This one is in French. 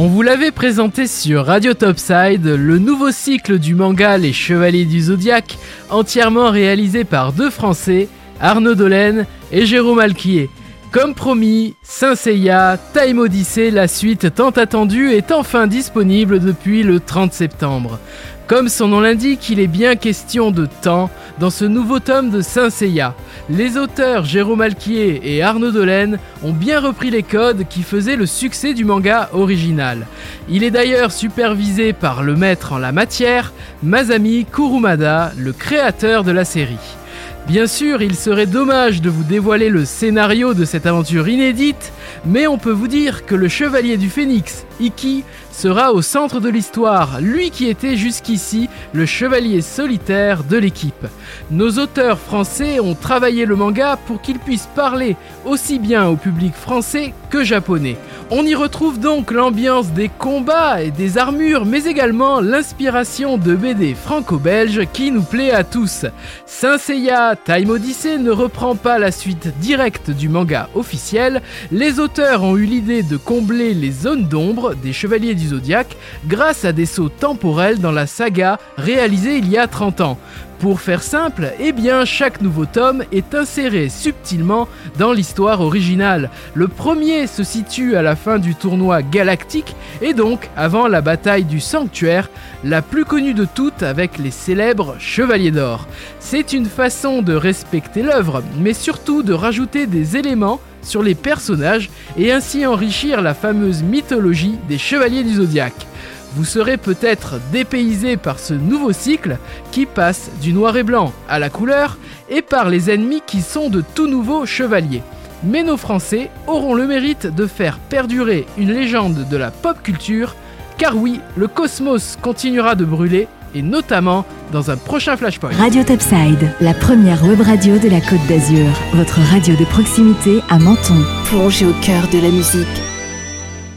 On vous l'avait présenté sur Radio Topside, le nouveau cycle du manga Les Chevaliers du Zodiaque, entièrement réalisé par deux Français, Arnaud Dolène et Jérôme Alquier. Comme promis, Saint Seiya, Time Odyssey, la suite tant attendue, est enfin disponible depuis le 30 septembre. Comme son nom l'indique, il est bien question de temps dans ce nouveau tome de Saint Seiya. Les auteurs Jérôme Alquier et Arnaud Delaine ont bien repris les codes qui faisaient le succès du manga original. Il est d'ailleurs supervisé par le maître en la matière, Masami Kurumada, le créateur de la série. Bien sûr, il serait dommage de vous dévoiler le scénario de cette aventure inédite, mais on peut vous dire que le chevalier du phénix, Iki, sera au centre de l'histoire, lui qui était jusqu'ici le chevalier solitaire de l'équipe. Nos auteurs français ont travaillé le manga pour qu'il puisse parler aussi bien au public français que japonais. On y retrouve donc l'ambiance des combats et des armures, mais également l'inspiration de BD franco-belge qui nous plaît à tous. Saint Seiya Time Odyssey ne reprend pas la suite directe du manga officiel, les auteurs ont eu l'idée de combler les zones d'ombre des chevaliers du zodiaque grâce à des sauts temporels dans la saga réalisée il y a 30 ans. Pour faire simple, eh chaque nouveau tome est inséré subtilement dans l'histoire originale. Le premier se situe à la fin du tournoi galactique et donc avant la bataille du sanctuaire, la plus connue de toutes avec les célèbres Chevaliers d'Or. C'est une façon de respecter l'œuvre, mais surtout de rajouter des éléments sur les personnages et ainsi enrichir la fameuse mythologie des Chevaliers du Zodiaque. Vous serez peut-être dépaysé par ce nouveau cycle qui passe du noir et blanc à la couleur et par les ennemis qui sont de tout nouveaux chevaliers. Mais nos Français auront le mérite de faire perdurer une légende de la pop culture, car oui, le cosmos continuera de brûler, et notamment dans un prochain Flashpoint. Radio Topside, la première web radio de la Côte d'Azur, votre radio de proximité à Menton. Plongez au cœur de la musique